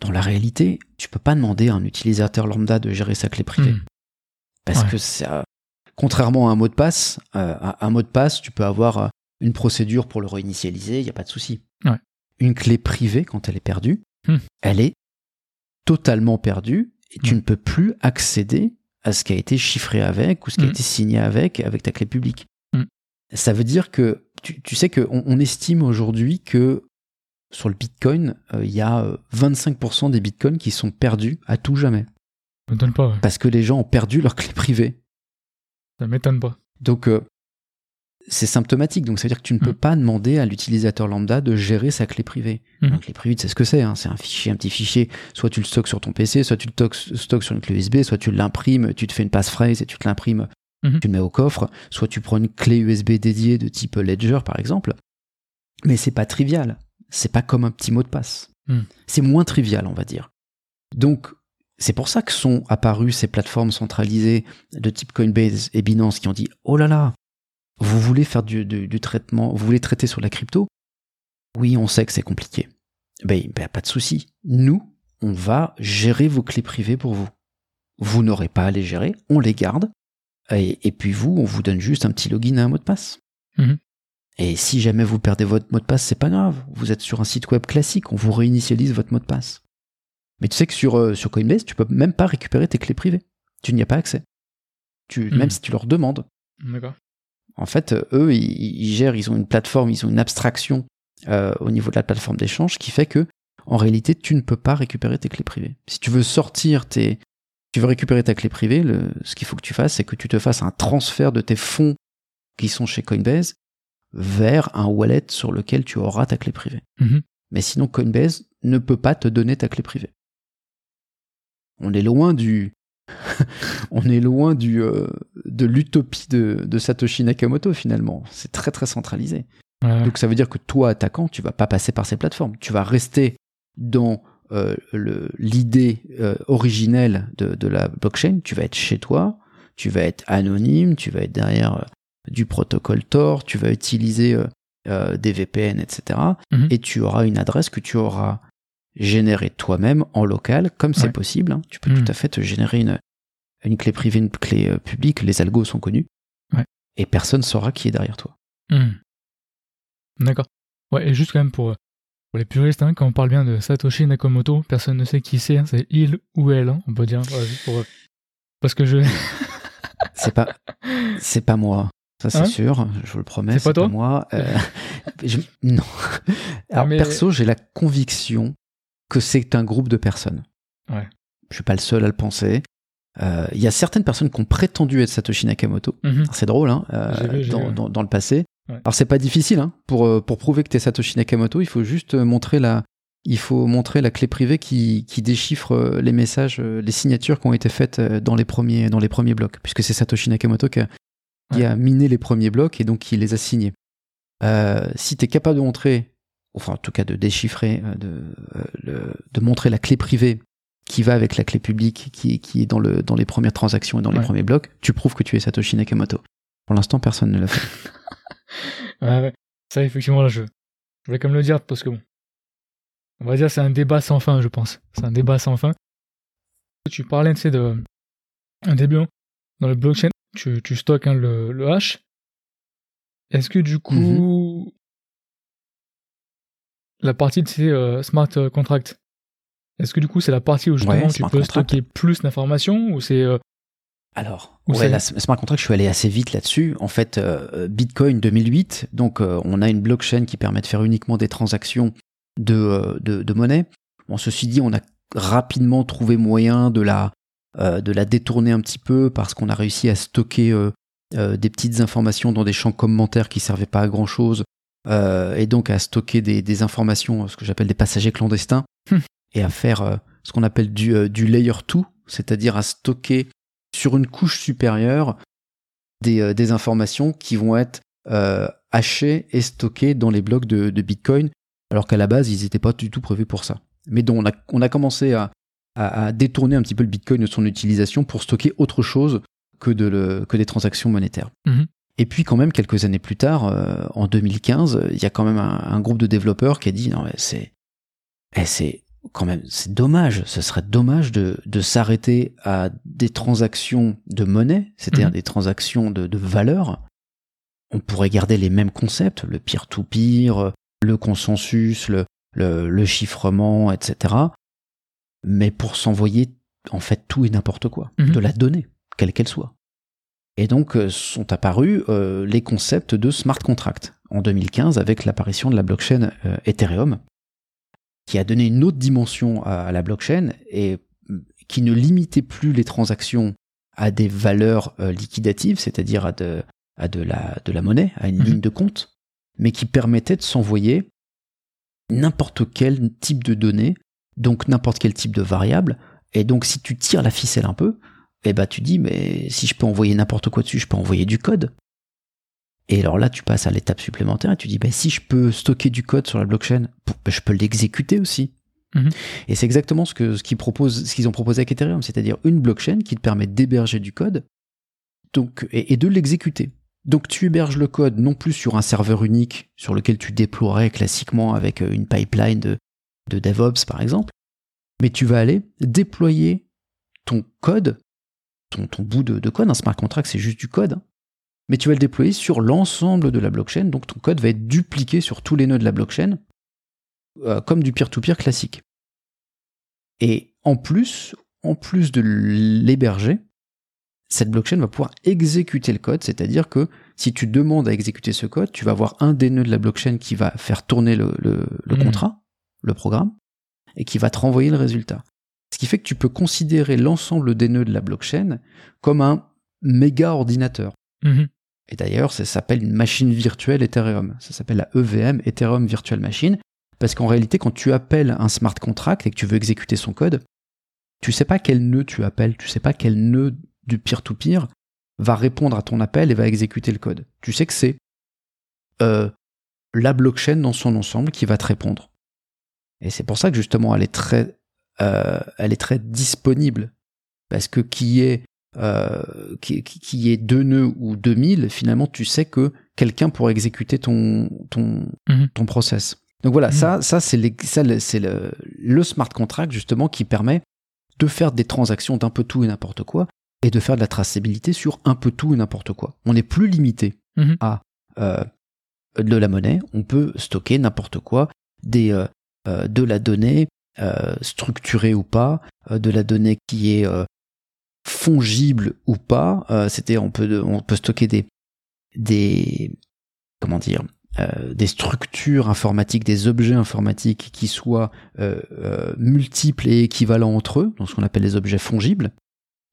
Dans la réalité, tu peux pas demander à un utilisateur lambda de gérer sa clé privée. Mhm. Parce Ouais. que ça, contrairement à un mot de passe, euh, à un mot de passe, tu peux avoir euh, une procédure pour le réinitialiser, il n'y a pas de souci. Ouais. Une clé privée, quand elle est perdue, Hmm. elle est totalement perdue et tu Hmm. ne peux plus accéder à ce qui a été chiffré avec ou ce qui a Hmm. été signé avec, avec ta clé publique. Hmm. Ça veut dire que, tu, tu sais qu'on on estime aujourd'hui que sur le Bitcoin, euh, il y a euh, 25% des Bitcoins qui sont perdus à tout jamais. Ça m'étonne pas, ouais. Parce que les gens ont perdu leur clé privée. Ça m'étonne pas. Donc, euh, c'est symptomatique. Donc, ça veut dire que tu ne peux Mm. pas demander à l'utilisateur lambda de gérer sa clé privée. La clé privée, tu sais ce que c'est. hein. C'est un fichier, un petit fichier. Soit tu le stockes sur ton PC, soit tu le toc- stockes sur une clé USB, soit tu l'imprimes, tu te fais une passphrase et tu te l'imprimes, Mhm. tu le mets au coffre. Soit tu prends une clé USB dédiée de type Ledger, par exemple. Mais c'est pas trivial. C'est pas comme un petit mot de passe. Mm. C'est moins trivial, on va dire. Donc, c'est pour ça que sont apparues ces plateformes centralisées de type Coinbase et Binance qui ont dit Oh là là, vous voulez faire du, du- du traitement, vous voulez traiter sur la crypto? Oui, on sait que c'est compliqué. Ben, ben, pas de souci. Nous, on va gérer vos clés privées pour vous. Vous n'aurez pas à les gérer, on les garde. Et, et puis vous, on vous donne juste un petit login et un mot de passe. Mhm. Et si jamais vous perdez votre mot de passe, c'est pas grave. Vous êtes sur un site web classique, on vous réinitialise votre mot de passe. Mais tu sais que sur, euh, sur Coinbase, tu peux même pas récupérer tes clés privées. Tu n'y as pas accès. Tu, Mhm. Même si tu leur demandes. D'accord. En fait, euh, eux, ils, ils gèrent, ils ont une plateforme, ils ont une abstraction euh, au niveau de la plateforme d'échange qui fait que, en réalité, tu ne peux pas récupérer tes clés privées. Si tu veux sortir tes, tu veux récupérer ta clé privée, le, ce qu'il faut que tu fasses, c'est que tu te fasses un transfert de tes fonds qui sont chez Coinbase vers un wallet sur lequel tu auras ta clé privée. Mhm. Mais sinon, Coinbase ne peut pas te donner ta clé privée. On est loin du, *laughs* on est loin du, euh, de l'utopie de, de Satoshi Nakamoto finalement. C'est très très centralisé. Donc ça veut dire que toi, attaquant, tu vas pas passer par ces plateformes. Tu vas rester dans euh, l'idée euh, originelle de, de, la blockchain. Tu vas être chez toi, tu vas être anonyme, tu vas être derrière du protocole Tor, tu vas utiliser des VPN, etc. Mhm. Et tu auras une adresse que tu auras générée toi-même en local, comme c'est Ouais. possible. hein. Tu peux tout à fait te générer une, une clé privée, une clé euh, publique. Les algos sont connus. Ouais. Et personne saura qui est derrière toi. Hmm. D'accord. Ouais, et juste quand même pour, euh, pour les puristes, hein, quand on parle bien de Satoshi Nakamoto, personne ne sait qui c'est, hein, c'est il ou elle, on peut dire. pour, euh, parce que je. *laughs* C'est pas, c'est pas moi. Ça c'est Hein sûr, je vous le promets. C'est pas toi moi. Euh, *laughs* je- non. Alors mais- perso, j'ai la conviction que c'est un groupe de personnes. Ouais. Je suis pas le seul à le penser. Euh, Il y a certaines personnes qui ont prétendu être Satoshi Nakamoto. Mhm. C'est drôle, hein, euh, vu, dans, le passé. Ouais. Alors c'est pas difficile, hein, pour euh, pour prouver que t'es Satoshi Nakamoto, il faut juste montrer la, il faut montrer la clé privée qui, qui déchiffre les messages, les signatures qui ont été faites dans les premiers dans les premiers blocs, puisque c'est Satoshi Nakamoto qui a, qui Ouais. a miné les premiers blocs et donc qui les a signés. Euh, si t'es capable de montrer, enfin en tout cas de déchiffrer, euh, de euh, de montrer la clé privée qui va avec la clé publique qui, qui est dans le dans les premières transactions et dans les Ouais. premiers blocs, tu prouves que tu es Satoshi Nakamoto. Pour l'instant, personne ne l'a fait. *laughs* Ouais, ouais. Ça, effectivement, là, je, je voulais quand même le dire parce que bon. On va dire c'est un débat sans fin, je pense. C'est un débat sans fin. Tu parlais, tu sais, de. Un début, hein, dans le blockchain, tu, tu stockes hein, le, le hash. Est-ce que du coup. La partie de ces euh, smart contracts, est-ce que du coup c'est la partie où justement Ouais, tu peux contract. stocker plus d'informations ou c'est. euh, Alors, Ou ouais, la smart contract, je suis allé assez vite là-dessus. En fait, euh, Bitcoin 2008, donc euh, on a une blockchain qui permet de faire uniquement des transactions de, euh, de, de monnaie. Bon, ceci dit, on a rapidement trouvé moyen de la, euh, de la détourner un petit peu parce qu'on a réussi à stocker euh, euh, des petites informations dans des champs commentaires qui servaient pas à grand chose euh, et donc à stocker des, des informations, ce que j'appelle des passagers clandestins Hmm. et à faire euh, ce qu'on appelle du, euh, du layer 2, c'est-à-dire à stocker sur une couche supérieure des, des informations qui vont être hachées et stockées dans les blocs de, de Bitcoin, alors qu'à la base, ils n'étaient pas du tout prévus pour ça. Mais dont on a, on a commencé à, à, à détourner un petit peu le Bitcoin de son utilisation pour stocker autre chose que, de le, que des transactions monétaires. Mhm. Et puis quand même, quelques années plus tard, euh, en 2015, il y a quand même un, un groupe de développeurs qui a dit, non mais c'est... eh, c'est quand même, c'est dommage, ce serait dommage de, de s'arrêter à des transactions de monnaie, c'est-à-dire Mhm. des transactions de, de valeur. On pourrait garder les mêmes concepts, le peer-to-peer, le consensus, le, le, le chiffrement, etc. Mais pour s'envoyer, en fait, tout et n'importe quoi, Mhm. de la donnée, quelle qu'elle soit. Et donc euh, sont apparus euh, les concepts de smart contract en 2015 avec l'apparition de la blockchain euh, Ethereum, qui a donné une autre dimension à, à la blockchain et mm, qui ne limitait plus les transactions à des valeurs euh, liquidatives, c'est-à-dire à, de, à de, la, de la monnaie, à une Mhm. ligne de compte, mais qui permettait de s'envoyer n'importe quel type de données, donc n'importe quel type de variable. Et donc si tu tires la ficelle un peu, eh ben tu dis mais si je peux envoyer n'importe quoi dessus, je peux envoyer du code. Et alors là, tu passes à l'étape supplémentaire et tu dis ben si je peux stocker du code sur la blockchain, ben, je peux l'exécuter aussi. Mhm. Et c'est exactement ce que ce qu'ils proposent, ce qu'ils ont proposé avec Ethereum, c'est-à-dire une blockchain qui te permet d'héberger du code, donc et, et de l'exécuter. Donc tu héberges le code non plus sur un serveur unique sur lequel tu déploierais classiquement avec euh, une pipeline de, de DevOps par exemple, mais tu vas aller déployer ton code, ton, ton bout de, de code, un smart contract c'est juste du code, hein, mais tu vas le déployer sur l'ensemble de la blockchain, donc ton code va être dupliqué sur tous les nœuds de la blockchain, euh, comme du peer-to-peer classique. Et en plus, en plus de l'héberger, cette blockchain va pouvoir exécuter le code, c'est-à-dire que si tu demandes à exécuter ce code, tu vas avoir un des nœuds de la blockchain qui va faire tourner le, le- le Mhm. contrat, le programme, et qui va te renvoyer le résultat. Ce qui fait que tu peux considérer l'ensemble des nœuds de la blockchain comme un méga ordinateur. Mhm. Et d'ailleurs, ça s'appelle une machine virtuelle Ethereum. Ça s'appelle la EVM, Ethereum Virtual Machine, parce qu'en réalité, quand tu appelles un smart contract et que tu veux exécuter son code, tu sais pas quel nœud tu appelles, tu sais pas quel nœud du peer-to-peer va répondre à ton appel et va exécuter le code. Tu sais que c'est euh, la blockchain dans son ensemble qui va te répondre. Et c'est pour ça que justement elle est très, euh, elle est très disponible parce que qui est euh, qui, qui est deux nœuds ou 2000, finalement tu sais que quelqu'un pourra exécuter ton ton Mhm. ton process. Donc voilà, Mhm. ça ça c'est le- c'est le, le smart contract justement qui permet de faire des transactions d'un peu tout et n'importe quoi et de faire de la traçabilité sur un peu tout et n'importe quoi. On n'est plus limité Mhm. à euh, de la monnaie, on peut stocker n'importe quoi, des, euh, de la donnée structurée ou pas, euh, de la donnée qui est euh, fongible ou pas. Euh, C'était on peut on peut stocker des des comment dire euh, des structures informatiques, des objets informatiques qui soient euh, euh, multiples et équivalents entre eux, donc ce qu'on appelle les objets fongibles.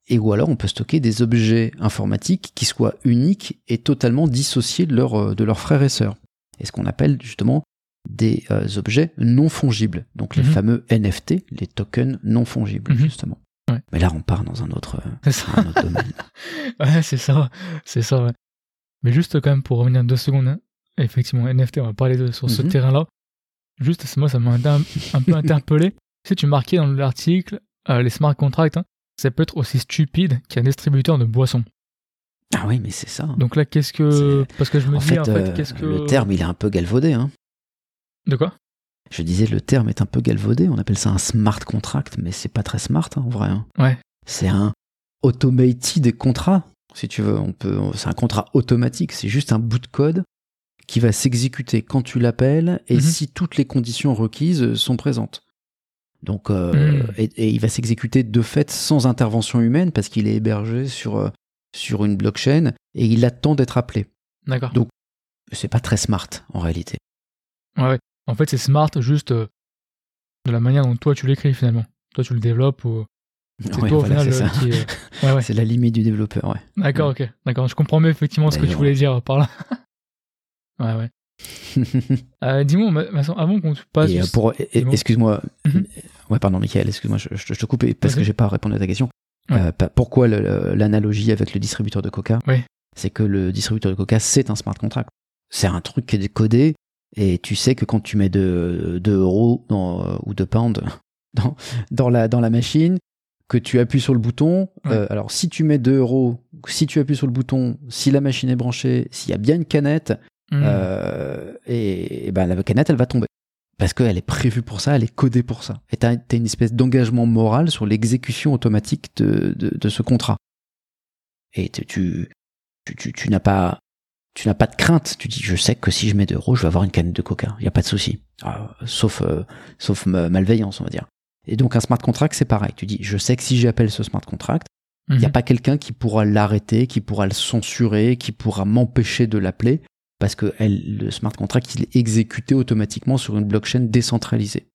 Et ou alors on peut stocker des objets informatiques qui soient uniques et totalement dissociés de, leur, euh, de leurs frères et sœurs. Et ce qu'on appelle justement des euh, objets non fongibles. Donc les Mhm. fameux NFT, les tokens non fongibles, Mhm. justement. Ouais. Mais là, on part dans un autre, euh, un autre domaine. *laughs* Ouais, c'est ça. C'est ça, ouais. Mais juste quand même pour revenir deux secondes, hein, effectivement, NFT, on va parler de, sur ce Mhm. terrain-là. Juste, moi, ça m'a un, un peu *laughs* interpellé. Si tu marquais dans l'article, euh, les smart contracts, hein, ça peut être aussi stupide qu'un distributeur de boissons. Ah oui, mais c'est ça. Donc là, qu'est-ce que. Parce que je me en dis, fait, en fait, qu'est-ce que. le terme, il est un peu galvaudé. Hein. De quoi? Je disais, le terme est un peu galvaudé. On appelle ça un smart contract, mais c'est pas très smart hein, en vrai. hein. Ouais. C'est un automated contrat, si tu veux. On peut, c'est un contrat automatique. C'est juste un bout de code qui va s'exécuter quand tu l'appelles et Mhm. si toutes les conditions requises sont présentes. Donc, euh, Mhm. et, et il va s'exécuter de fait sans intervention humaine parce qu'il est hébergé sur euh, sur une blockchain et il attend d'être appelé. D'accord. Donc, C'est pas très smart en réalité. Ouais, ouais. En fait, c'est smart juste euh, de la manière dont toi tu l'écris finalement. Toi tu le développes ou. C'est Ouais, toi au final c'est euh, *laughs* Ouais, ouais. C'est la limite du développeur, ouais. D'accord, ok. D'accord, je comprends mieux effectivement ce que tu voulais dire par là. *laughs* ouais, ouais. Euh, Dis-moi, avant qu'on passe. Euh, juste- pour, excuse-moi, Mhm. ouais, pardon, Michael, excuse-moi, je, je te- coupe parce que j'ai pas répondu à ta question. Euh, pourquoi l'analogie avec le distributeur de Coca? C'est que le distributeur de Coca, c'est un smart contract. C'est un truc qui est codé et tu sais que quand tu mets 2 euros dans, euh, ou 2 pounds *laughs* dans, dans, la, dans la machine, que tu appuies sur le bouton, Ouais. euh, alors si tu mets 2 euros, si tu appuies sur le bouton, si la machine est branchée, s'il y a bien une canette, Hmm. euh, et, et ben la canette elle va tomber parce qu'elle est prévue pour ça, elle est codée pour ça. Et t'as as une espèce d'engagement moral sur l'exécution automatique de, de, de ce contrat. Et tu tu tu, tu, tu n'as pas tu n'as pas de crainte. Tu dis je sais que si je mets 2 euros, je vais avoir une canette de coca. Il y a pas de souci, Ah, sauf euh, sauf ma- malveillance on va dire. Et donc un smart contract c'est pareil. Tu dis je sais que si j'appelle ce smart contract il n'y a Mhm. pas quelqu'un qui pourra l'arrêter, qui pourra le censurer, qui pourra m'empêcher de l'appeler, parce que elle, le smart contract, il est exécuté automatiquement sur une blockchain décentralisée.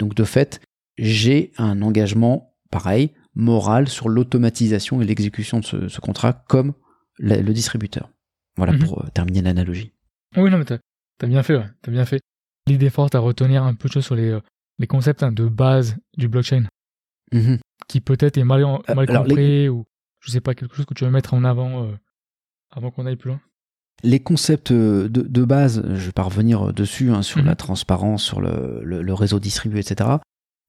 Donc de fait, j'ai un engagement, pareil, moral sur l'automatisation et l'exécution de ce, ce contrat comme la- le distributeur. Voilà Mhm. pour euh, terminer l'analogie. Oui, non, mais t'as as bien fait, ouais. T'as bien fait. L'idée forte à retenir un peu de choses sur les, euh, les concepts hein, de base du blockchain, Mhm. qui peut-être est mal, Euh, les- compris ou je sais pas, quelque chose que tu veux mettre en avant euh, avant qu'on aille plus loin. Les concepts de, de base, je vais pas revenir dessus, hein, sur Mhm. la transparence, sur le, le- le réseau distribué, etc.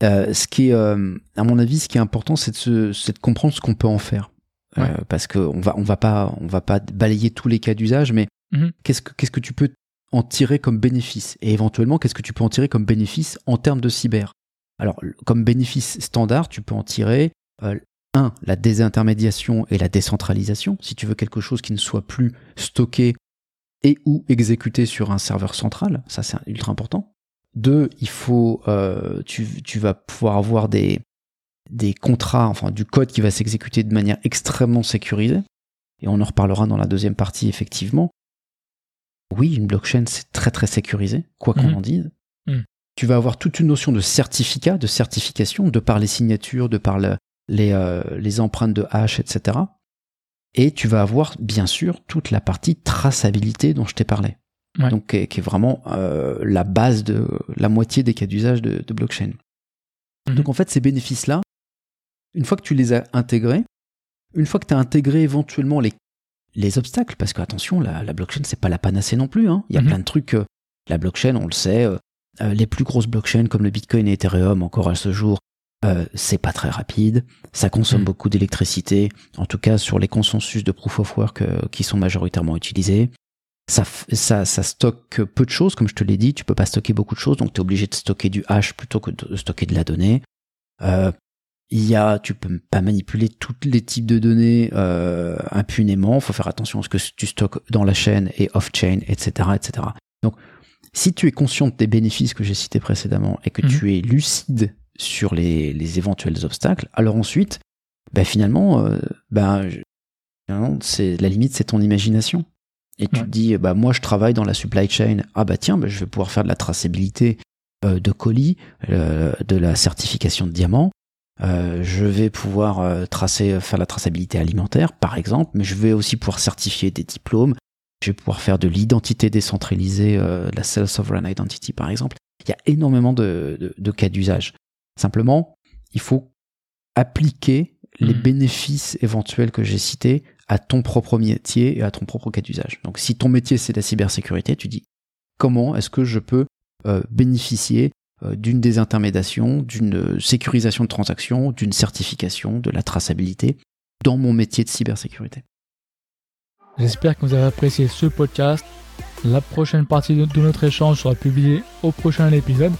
Euh, ce qui est, à mon avis, ce qui est important, c'est de, de comprendre ce qu'on peut en faire. Euh, parce qu'on va, on va pas, on va pas balayer tous les cas d'usage, mais Mhm. qu'est-ce que, qu'est-ce que tu peux en tirer comme bénéfice? Et éventuellement, qu'est-ce que tu peux en tirer comme bénéfice en termes de cyber? Alors, comme bénéfice standard, tu peux en tirer euh, un, la désintermédiation et la décentralisation. Si tu veux quelque chose qui ne soit plus stocké et ou exécuté sur un serveur central, ça c'est ultra important. Deux, il faut, euh, tu, tu vas pouvoir avoir des, des contrats, enfin du code qui va s'exécuter de manière extrêmement sécurisée. Et on en reparlera dans la deuxième partie, effectivement. Oui, une blockchain, c'est très très sécurisé, quoi qu'on Mhm. en dise. Mhm. Tu vas avoir toute une notion de certificat, de certification, de par les signatures, de par le- les, euh, les empreintes de hash, etc. Et tu vas avoir, bien sûr, toute la partie traçabilité dont je t'ai parlé. Ouais. Donc, qui est, qui est vraiment euh, la base de la moitié des cas d'usage de, de blockchain. Mhm. Donc, en fait, ces bénéfices-là, une fois que tu les as intégrés, une fois que tu as intégré éventuellement les, les obstacles, parce que attention, la, la blockchain, c'est pas la panacée non plus. hein. Il y a Mhm. plein de trucs. euh, La blockchain, on le sait, les plus grosses blockchains comme le Bitcoin et Ethereum encore à ce jour, c'est pas très rapide, ça consomme mm. beaucoup d'électricité, en tout cas sur les consensus de proof of work qui sont majoritairement utilisés ça, ça, ça stocke peu de choses, comme je te l'ai dit, tu peux pas stocker beaucoup de choses, donc tu es obligé de stocker du hash plutôt que de stocker de la donnée. Euh, il y a, tu peux pas manipuler tous les types de données euh, impunément. Faut faire attention à ce que tu stockes dans la chaîne et off-chain, etc., etc. Donc, si tu es conscient des bénéfices que j'ai cités précédemment et que mhm. tu es lucide sur les, les, éventuels obstacles, alors ensuite, ben finalement, euh, ben, c'est la limite, c'est ton imagination et tu te dis bah moi je travaille dans la supply chain ah bah tiens bah, je vais pouvoir faire de la traçabilité euh, de colis euh, de la certification de diamants euh, je vais pouvoir tracer faire la traçabilité alimentaire par exemple mais je vais aussi pouvoir certifier des diplômes je vais pouvoir faire de l'identité décentralisée la self sovereign identity par exemple il y a énormément de, de, cas d'usage simplement il faut appliquer les hmm. bénéfices éventuels que j'ai cités à ton propre métier et à ton propre cas d'usage. Donc si ton métier c'est la cybersécurité, tu dis comment est-ce que je peux euh, bénéficier euh, d'une désintermédiation, d'une sécurisation de transactions, d'une certification, de la traçabilité dans mon métier de cybersécurité. J'espère que vous avez apprécié ce podcast. La prochaine partie de notre échange sera publiée au prochain épisode.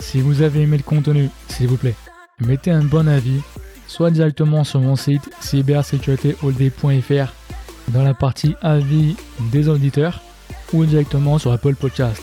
Si vous avez aimé le contenu, s'il vous plaît, mettez un bon avis, soit directement sur mon site cybersécuritéholday.fr dans la partie avis des auditeurs ou directement sur Apple Podcast.